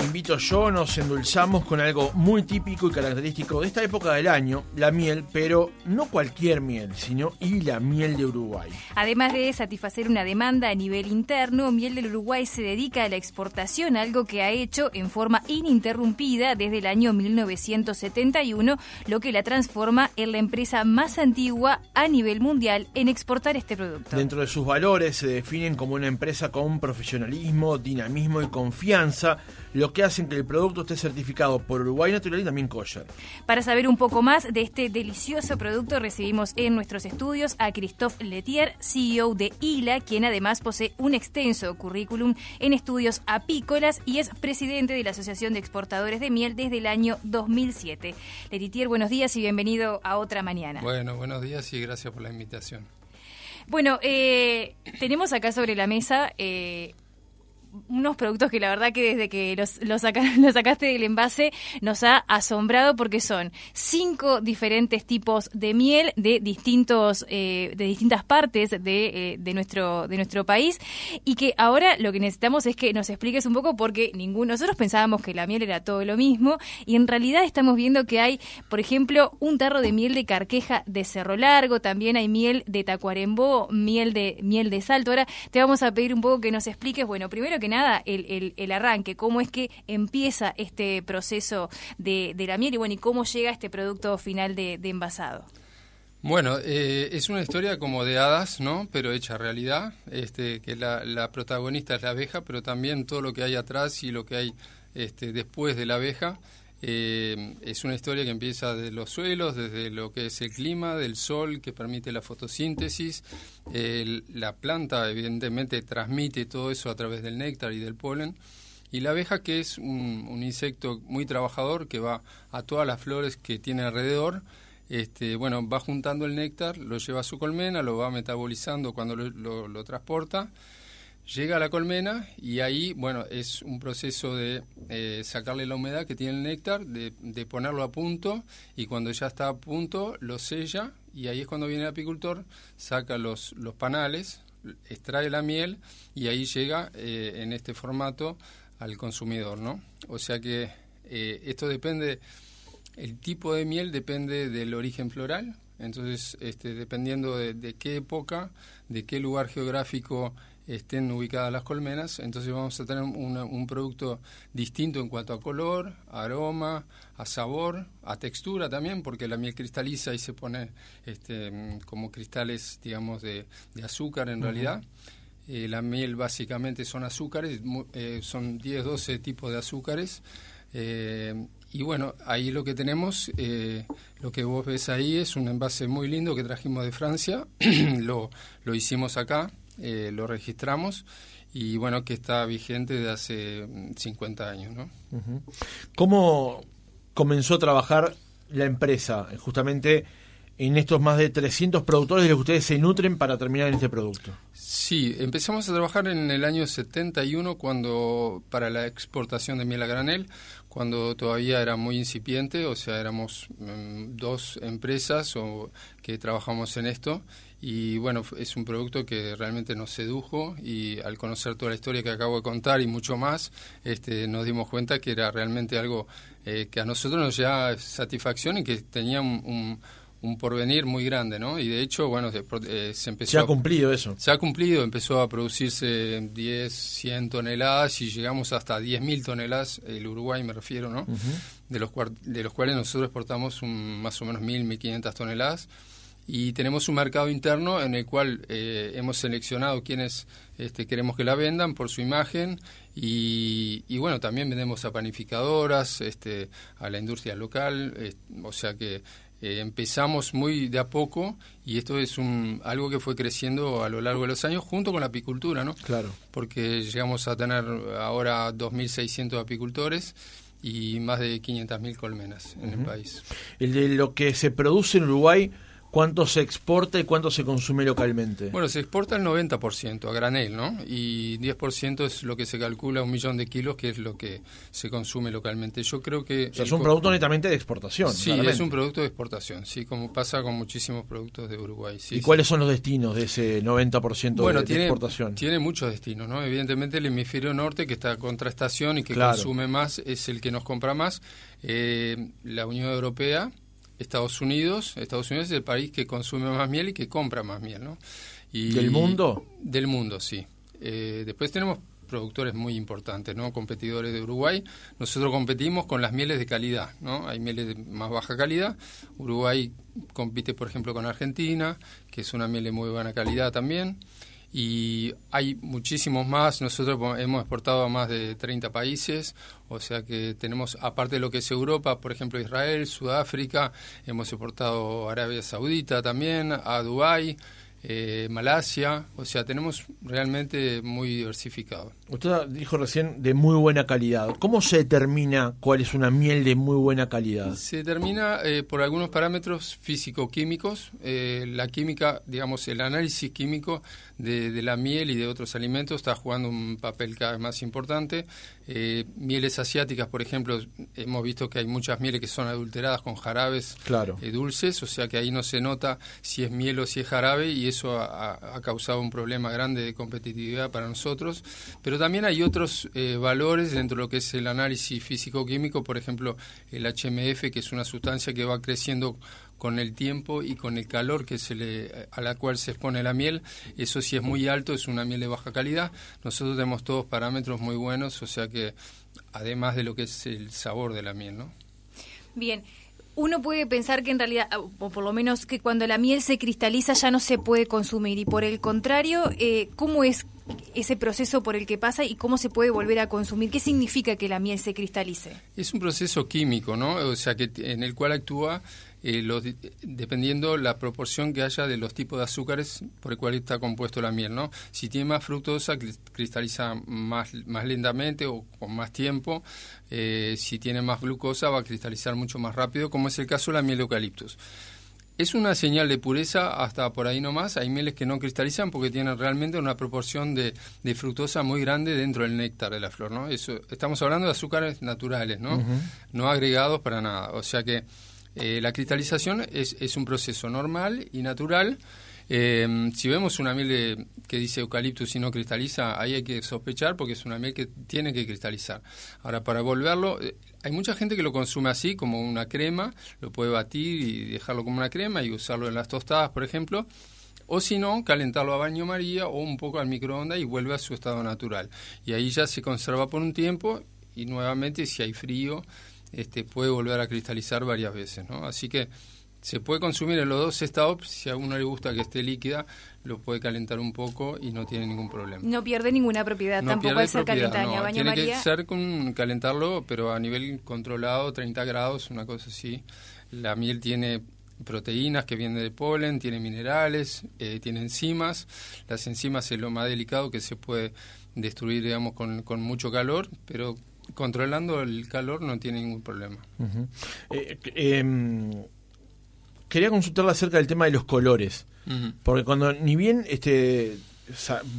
Invito Yo nos endulzamos con algo muy típico y característico de esta época del año, la miel, pero no cualquier miel, sino y la miel de Uruguay. Además de satisfacer una demanda a nivel interno, Miel del Uruguay se dedica a la exportación, algo que ha hecho en forma ininterrumpida desde el año 1971, lo que la transforma en la empresa más antigua a nivel mundial en exportar este producto. Dentro de sus valores se definen como una empresa con profesionalismo, dinamismo y confianza, lo que hacen que el producto esté certificado por Uruguay Natural y también Kosher. Para saber un poco más de este delicioso producto, recibimos en nuestros estudios a Christophe Letier, CEO de ILA, quien además posee un extenso currículum en estudios apícolas y es presidente de la Asociación de Exportadores de Miel desde el año 2007. Letier, buenos días y bienvenido a otra mañana. Bueno, buenos días y gracias por la invitación. Bueno, eh, tenemos acá sobre la mesa eh, unos productos que la verdad que desde que los, los, sacaste del envase nos ha asombrado porque son cinco diferentes tipos de miel de distintos eh, de distintas partes de, eh, de, nuestro de nuestro país. Y que ahora lo que necesitamos es que nos expliques un poco porque ninguno nosotros pensábamos que la miel era todo lo mismo y en realidad estamos viendo que hay por ejemplo un tarro de miel de carqueja de Cerro Largo también hay miel de Tacuarembó miel de miel de Salto. Ahora te vamos a pedir un poco que nos expliques bueno primero que nada el, el, arranque, cómo es que empieza este proceso de, de, la miel y bueno, y cómo llega este producto final de, de envasado. Bueno, eh, es una historia como de hadas, ¿no? Pero hecha realidad, este, que la, la, protagonista es la abeja, pero también todo lo que hay atrás y lo que hay este, después de la abeja. Eh, es una historia que empieza de los suelos, desde lo que es el clima, del sol que permite la fotosíntesis. la planta evidentemente transmite todo eso a través del néctar y del polen. Y la abeja que es un, insecto muy trabajador que va a todas las flores que tiene alrededor. Este, bueno, va juntando el néctar, lo lleva a su colmena, lo va metabolizando cuando lo transporta Llega a la colmena y ahí, bueno, es un proceso de eh, sacarle la humedad que tiene el néctar, de, ponerlo a punto y cuando ya está a punto lo sella y ahí es cuando viene el apicultor, saca los, los panales, extrae la miel y ahí llega eh, en este formato al consumidor, ¿no? O sea que eh, esto depende, el tipo de miel depende del origen floral, entonces este, dependiendo de, de qué época, de qué lugar geográfico estén ubicadas las colmenas, entonces vamos a tener un producto distinto en cuanto a color, aroma, a sabor, a textura también, porque la miel cristaliza y se pone este, como cristales, digamos, de, azúcar en realidad. Eh, la miel básicamente son azúcares, eh, son 10, 12 tipos de azúcares. Eh, y bueno, ahí lo que tenemos, lo que vos ves ahí es un envase muy lindo que trajimos de Francia, lo, lo hicimos acá, eh, lo registramos y bueno, que está vigente de hace 50 mm, años. ¿no? ¿Cómo comenzó a trabajar la empresa justamente en estos más de 300 productores de los que ustedes se nutren para terminar en este producto? Sí, empezamos a trabajar en el año 71 cuando para la exportación de miel a granel, cuando todavía era muy incipiente, o sea, éramos mm, dos empresas o, que trabajamos en esto y bueno, es un producto que realmente nos sedujo y al conocer toda la historia que acabo de contar y mucho más, este, nos dimos cuenta que era realmente algo eh, que a nosotros nos llevaba satisfacción y que tenía un, un, porvenir muy grande, ¿no? Y de hecho, bueno, se, eh, empezó... Se ha cumplido eso. Se ha cumplido, empezó a producirse 10, 100 toneladas y llegamos hasta 10.000 toneladas, el Uruguay me refiero, ¿no? de, los, de los cuales nosotros exportamos más o menos 1.000, 1.500 toneladas y tenemos un mercado interno en el cual eh, hemos seleccionado quienes este, queremos que la vendan por su imagen y, bueno, también vendemos a panificadoras, este, a la industria local, o sea que eh, empezamos muy de a poco y esto es un, algo que fue creciendo a lo largo de los años junto con la apicultura, ¿no? Claro. Porque llegamos a tener ahora 2.600 apicultores y más de 500.000 colmenas en el país. El de lo que se produce en Uruguay cuánto se exporta y cuánto se consume localmente. Bueno, se exporta el 90% a granel, ¿no? Y 10% es lo que se calcula, un millón de kilos, que es lo que se consume localmente. Yo creo que... O sea, es un producto netamente de exportación. Sí, es un producto de exportación, sí, como pasa con muchísimos productos de Uruguay. Sí, ¿Y cuáles son los destinos de ese 90% bueno, de, tiene, exportación? Tiene muchos destinos, ¿no? Evidentemente el hemisferio norte, que está contra estación y que consume más, es el que nos compra más. Eh, la Unión Europea Estados Unidos. Estados Unidos es el país que consume más miel y que compra más miel, ¿no? Y, ¿Del mundo? Del mundo, sí. Eh, después tenemos productores muy importantes, ¿no? Competidores de Uruguay. Nosotros competimos con las mieles de calidad, ¿no? Hay mieles de más baja calidad. Uruguay compite, por ejemplo, con Argentina, que es una miel de muy buena calidad también y hay muchísimos más. Nosotros hemos exportado a más de 30 países, o sea que tenemos, aparte de lo que es Europa, por ejemplo Israel, Sudáfrica, hemos exportado a Arabia Saudita también, a Dubái, eh, Malasia, o sea, tenemos realmente muy diversificado. Usted dijo recién de muy buena calidad. ¿Cómo se determina cuál es una miel de muy buena calidad? Se determina eh, por algunos parámetros físico-químicos. Eh, la química, digamos, el análisis químico de, la miel y de otros alimentos está jugando un papel cada vez más importante. Eh, mieles asiáticas, por ejemplo, hemos visto que hay muchas mieles que son adulteradas con jarabes claro. dulces, o sea que ahí no se nota si es miel o si es jarabe y eso ha, causado un problema grande de competitividad para nosotros. Pero también hay otros eh, valores dentro de lo que es el análisis físico-químico, por ejemplo, el HMF, que es una sustancia que va creciendo con el tiempo y con el calor que se le, a la cual se expone la miel. Eso si es muy alto, es una miel de baja calidad. Nosotros tenemos todos parámetros muy buenos, o sea que además de lo que es el sabor de la miel, ¿no? Bien, uno puede pensar que en realidad, o por lo menos que cuando la miel se cristaliza ya no se puede consumir y por el contrario, eh, ¿cómo es ese proceso por el que pasa y cómo se puede volver a consumir? ¿Qué significa que la miel se cristalice? Es un proceso químico, ¿no? O sea, que en el cual actúa eh, dependiendo la proporción que haya de los tipos de azúcares por el cual está compuesto la miel, ¿no? Si tiene más fructosa, cristaliza más, más lentamente o con más tiempo. Eh, si tiene más glucosa, va a cristalizar mucho más rápido, como es el caso de la miel de eucaliptus. Es una señal de pureza hasta por ahí nomás. Hay mieles que no cristalizan porque tienen realmente una proporción de, fructosa muy grande dentro del néctar de la flor, ¿no? Eso, estamos hablando de azúcares naturales, ¿no? No agregados para nada. O sea que eh, la cristalización es, es, un proceso normal y natural. Eh, si vemos una miel que dice eucaliptus y no cristaliza, ahí hay que sospechar porque es una miel que tiene que cristalizar. Ahora, para volverlo, eh, hay mucha gente que lo consume así, como una crema, lo puede batir y dejarlo como una crema y usarlo en las tostadas, por ejemplo. O si no, calentarlo a baño María o un poco al microondas y vuelve a su estado natural. Y ahí ya se conserva por un tiempo y nuevamente si hay frío este, puede volver a cristalizar varias veces. ¿no? Así que se puede consumir en los dos estados. Si a uno le gusta que esté líquida, lo puede calentar un poco y no tiene ningún problema. No pierde ninguna propiedad, tampoco al ser calentada. tiene que ser con calentarlo, pero a nivel controlado, 30 grados, una cosa así. La miel tiene proteínas que vienen del polen, tiene minerales, eh, tiene enzimas. Las enzimas es lo más delicado que se puede destruir, digamos, con, con mucho calor, pero controlando el calor no tiene ningún problema. Eh, em, quería consultarle acerca del tema de los colores, porque cuando ni bien este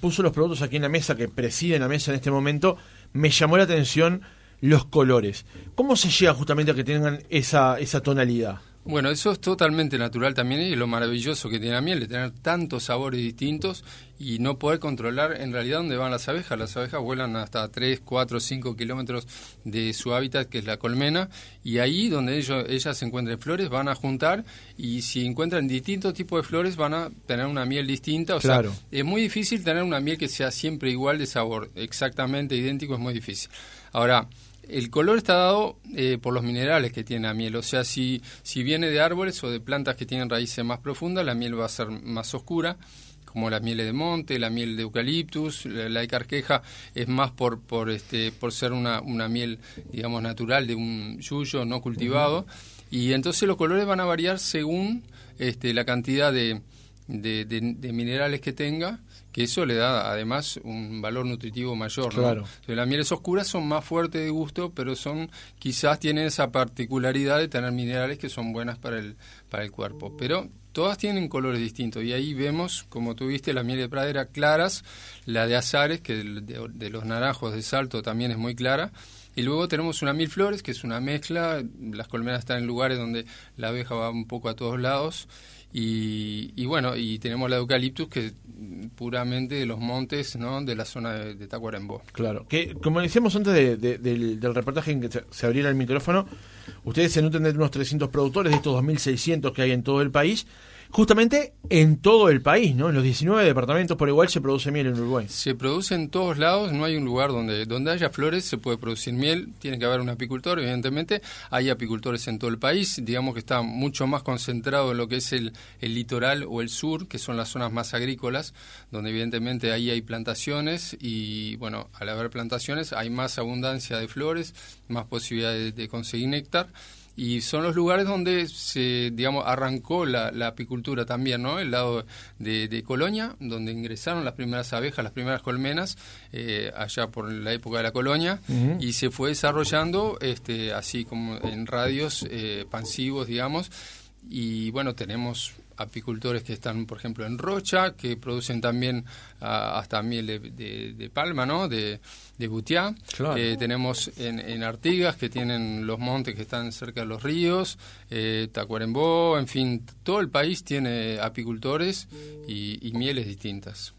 puso los productos aquí en la mesa que presiden la mesa en este momento, me llamó la atención los colores. ¿Cómo se llega justamente a que tengan esa, esa tonalidad? Bueno, eso es totalmente natural también y lo maravilloso que tiene la miel, de tener tantos sabores distintos y no poder controlar en realidad dónde van las abejas. Las abejas vuelan hasta 3, 4, 5 kilómetros de su hábitat, que es la colmena, y ahí donde ellos, ellas encuentren flores van a juntar y si encuentran distintos tipos de flores van a tener una miel distinta. O sea, es muy difícil tener una miel que sea siempre igual de sabor, exactamente idéntico, es muy difícil. Ahora, el color está dado eh, por los minerales que tiene la miel, o sea, si, si viene de árboles o de plantas que tienen raíces más profundas, la miel va a ser más oscura, como la miel de monte, la miel de eucaliptus, la, de carqueja es más por, por, este, por ser una, una miel, digamos, natural de un yuyo no cultivado, y entonces los colores van a variar según este, la cantidad de, de minerales que tenga que eso le da además un valor nutritivo mayor. Claro. Las mieles oscuras son más fuertes de gusto, pero son quizás tienen esa particularidad de tener minerales que son buenas para el, para el cuerpo. Pero todas tienen colores distintos y ahí vemos, como tuviste, la miel de pradera claras, la de azares, que de, los naranjos de salto también es muy clara. Y luego tenemos una mil flores, que es una mezcla. Las colmenas están en lugares donde la abeja va un poco a todos lados. Y, bueno, y tenemos la eucaliptus, que puramente de los montes, ¿no? De la zona de, Tacuarembó. Claro. Que, como decíamos antes del, del, reportaje en que se abriera el micrófono, ustedes se nutren de unos 300 productores de estos 2.600 que hay en todo el país justamente en todo el país, ¿no? En los 19 departamentos por igual se produce miel en Uruguay. Se produce en todos lados, no hay un lugar donde, donde haya flores se puede producir miel, tiene que haber un apicultor, evidentemente, hay apicultores en todo el país, digamos que está mucho más concentrado en lo que es el, el litoral o el sur, que son las zonas más agrícolas, donde evidentemente ahí hay plantaciones y, bueno, al haber plantaciones hay más abundancia de flores, más posibilidades de conseguir néctar y son los lugares donde se, digamos, arrancó la, apicultura también, ¿no? El lado de, Colonia, donde ingresaron las primeras abejas, las primeras colmenas, eh, allá por la época de la colonia, y se fue desarrollando, este, así como en radios eh, pansivos, digamos, y bueno, tenemos apicultores que están, por ejemplo, en Rocha, que producen también ah, hasta miel de, palma, ¿no? De, de butiá. Eh, tenemos en, Artigas, que tienen los montes que están cerca de los ríos, eh, Tacuarembó, en fin, todo el país tiene apicultores y mieles distintas.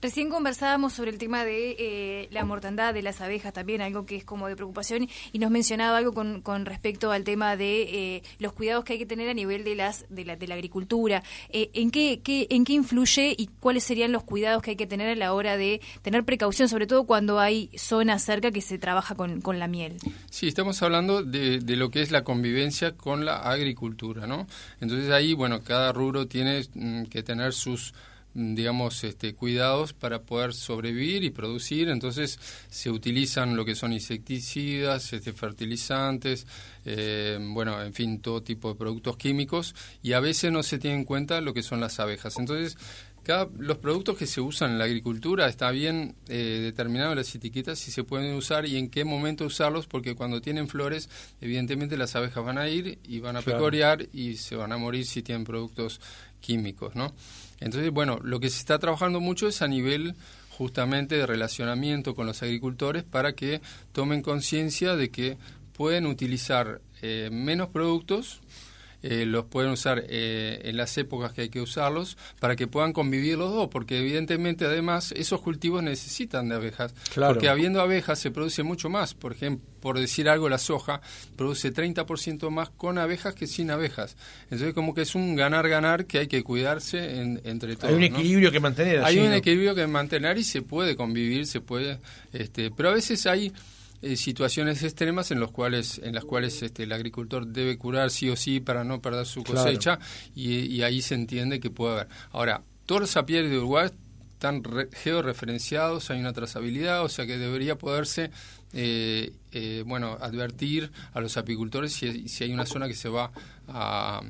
Recién conversábamos sobre el tema de eh, la mortandad de las abejas, también algo que es como de preocupación, y nos mencionaba algo con, con respecto al tema de eh, los cuidados que hay que tener a nivel de las de la, de la agricultura. Eh, ¿en, qué, ¿En qué influye y cuáles serían los cuidados que hay que tener a la hora de tener precaución, sobre todo cuando hay zonas cerca que se trabaja con, con la miel? Sí, estamos hablando de, de lo que es la convivencia con la agricultura, ¿no? Entonces ahí, bueno, cada rubro tiene mm, que tener sus digamos, este, cuidados para poder sobrevivir y producir. Entonces se utilizan lo que son insecticidas, este, fertilizantes, eh, bueno, en fin, todo tipo de productos químicos y a veces no se tiene en cuenta lo que son las abejas. Entonces, cada, los productos que se usan en la agricultura está bien eh, determinado en las etiquetas si se pueden usar y en qué momento usarlos, porque cuando tienen flores, evidentemente las abejas van a ir y van a pecorear y se van a morir si tienen productos químicos, ¿no? Entonces, bueno, lo que se está trabajando mucho es a nivel justamente de relacionamiento con los agricultores para que tomen conciencia de que pueden utilizar eh, menos productos eh, los pueden usar eh, en las épocas que hay que usarlos para que puedan convivir los dos, porque evidentemente además esos cultivos necesitan de abejas, porque habiendo abejas se produce mucho más, por ejemplo, por decir algo, la soja produce 30% más con abejas que sin abejas. Entonces como que es un ganar-ganar que hay que cuidarse entre todos. Hay un equilibrio que mantener. Hay un equilibrio que mantener y se puede convivir, se puede, este, pero a veces hay eh, situaciones extremas en los cuales en las cuales este, el agricultor debe curar sí o sí para no perder su cosecha y, ahí se entiende que puede haber. Ahora, todos los de Uruguay están georreferenciados, hay una trazabilidad, o sea que debería poderse eh, eh, bueno, advertir a los apicultores si, si, hay una zona que se va a,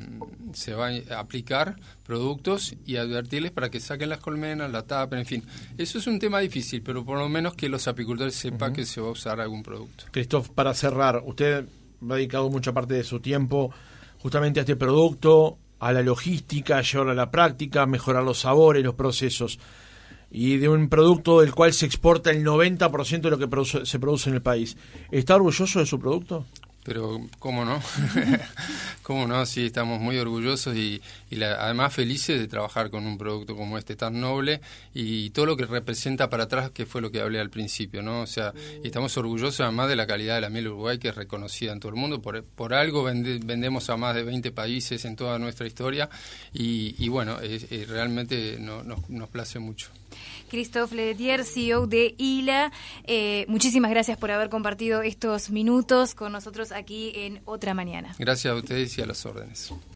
se va a aplicar productos y advertirles para que saquen las colmenas, la tapen, en fin. Eso es un tema difícil, pero por lo menos que los apicultores sepan que se va a usar algún producto. Cristóf, para cerrar, usted ha dedicado mucha parte de su tiempo justamente a este producto, a la logística, a llevarlo a la práctica, mejorar los sabores, los procesos y de un producto del cual se exporta el 90% de lo que se produce en el país. ¿Está orgulloso de su producto? Pero, ¿cómo no? ¿Cómo no? Sí, estamos muy orgullosos y, además felices de trabajar con un producto como este tan noble y todo lo que representa para atrás, que fue lo que hablé al principio, ¿no? O sea, estamos orgullosos además de la calidad de la miel Uruguay, que es reconocida en todo el mundo. Por, por algo vendemos a más de 20 países en toda nuestra historia y, bueno, realmente no, nos place mucho. Christophe Ledetier, CEO de ILA. Eh, muchísimas gracias por haber compartido estos minutos con nosotros aquí en Otra Mañana. Gracias a ustedes y a las órdenes.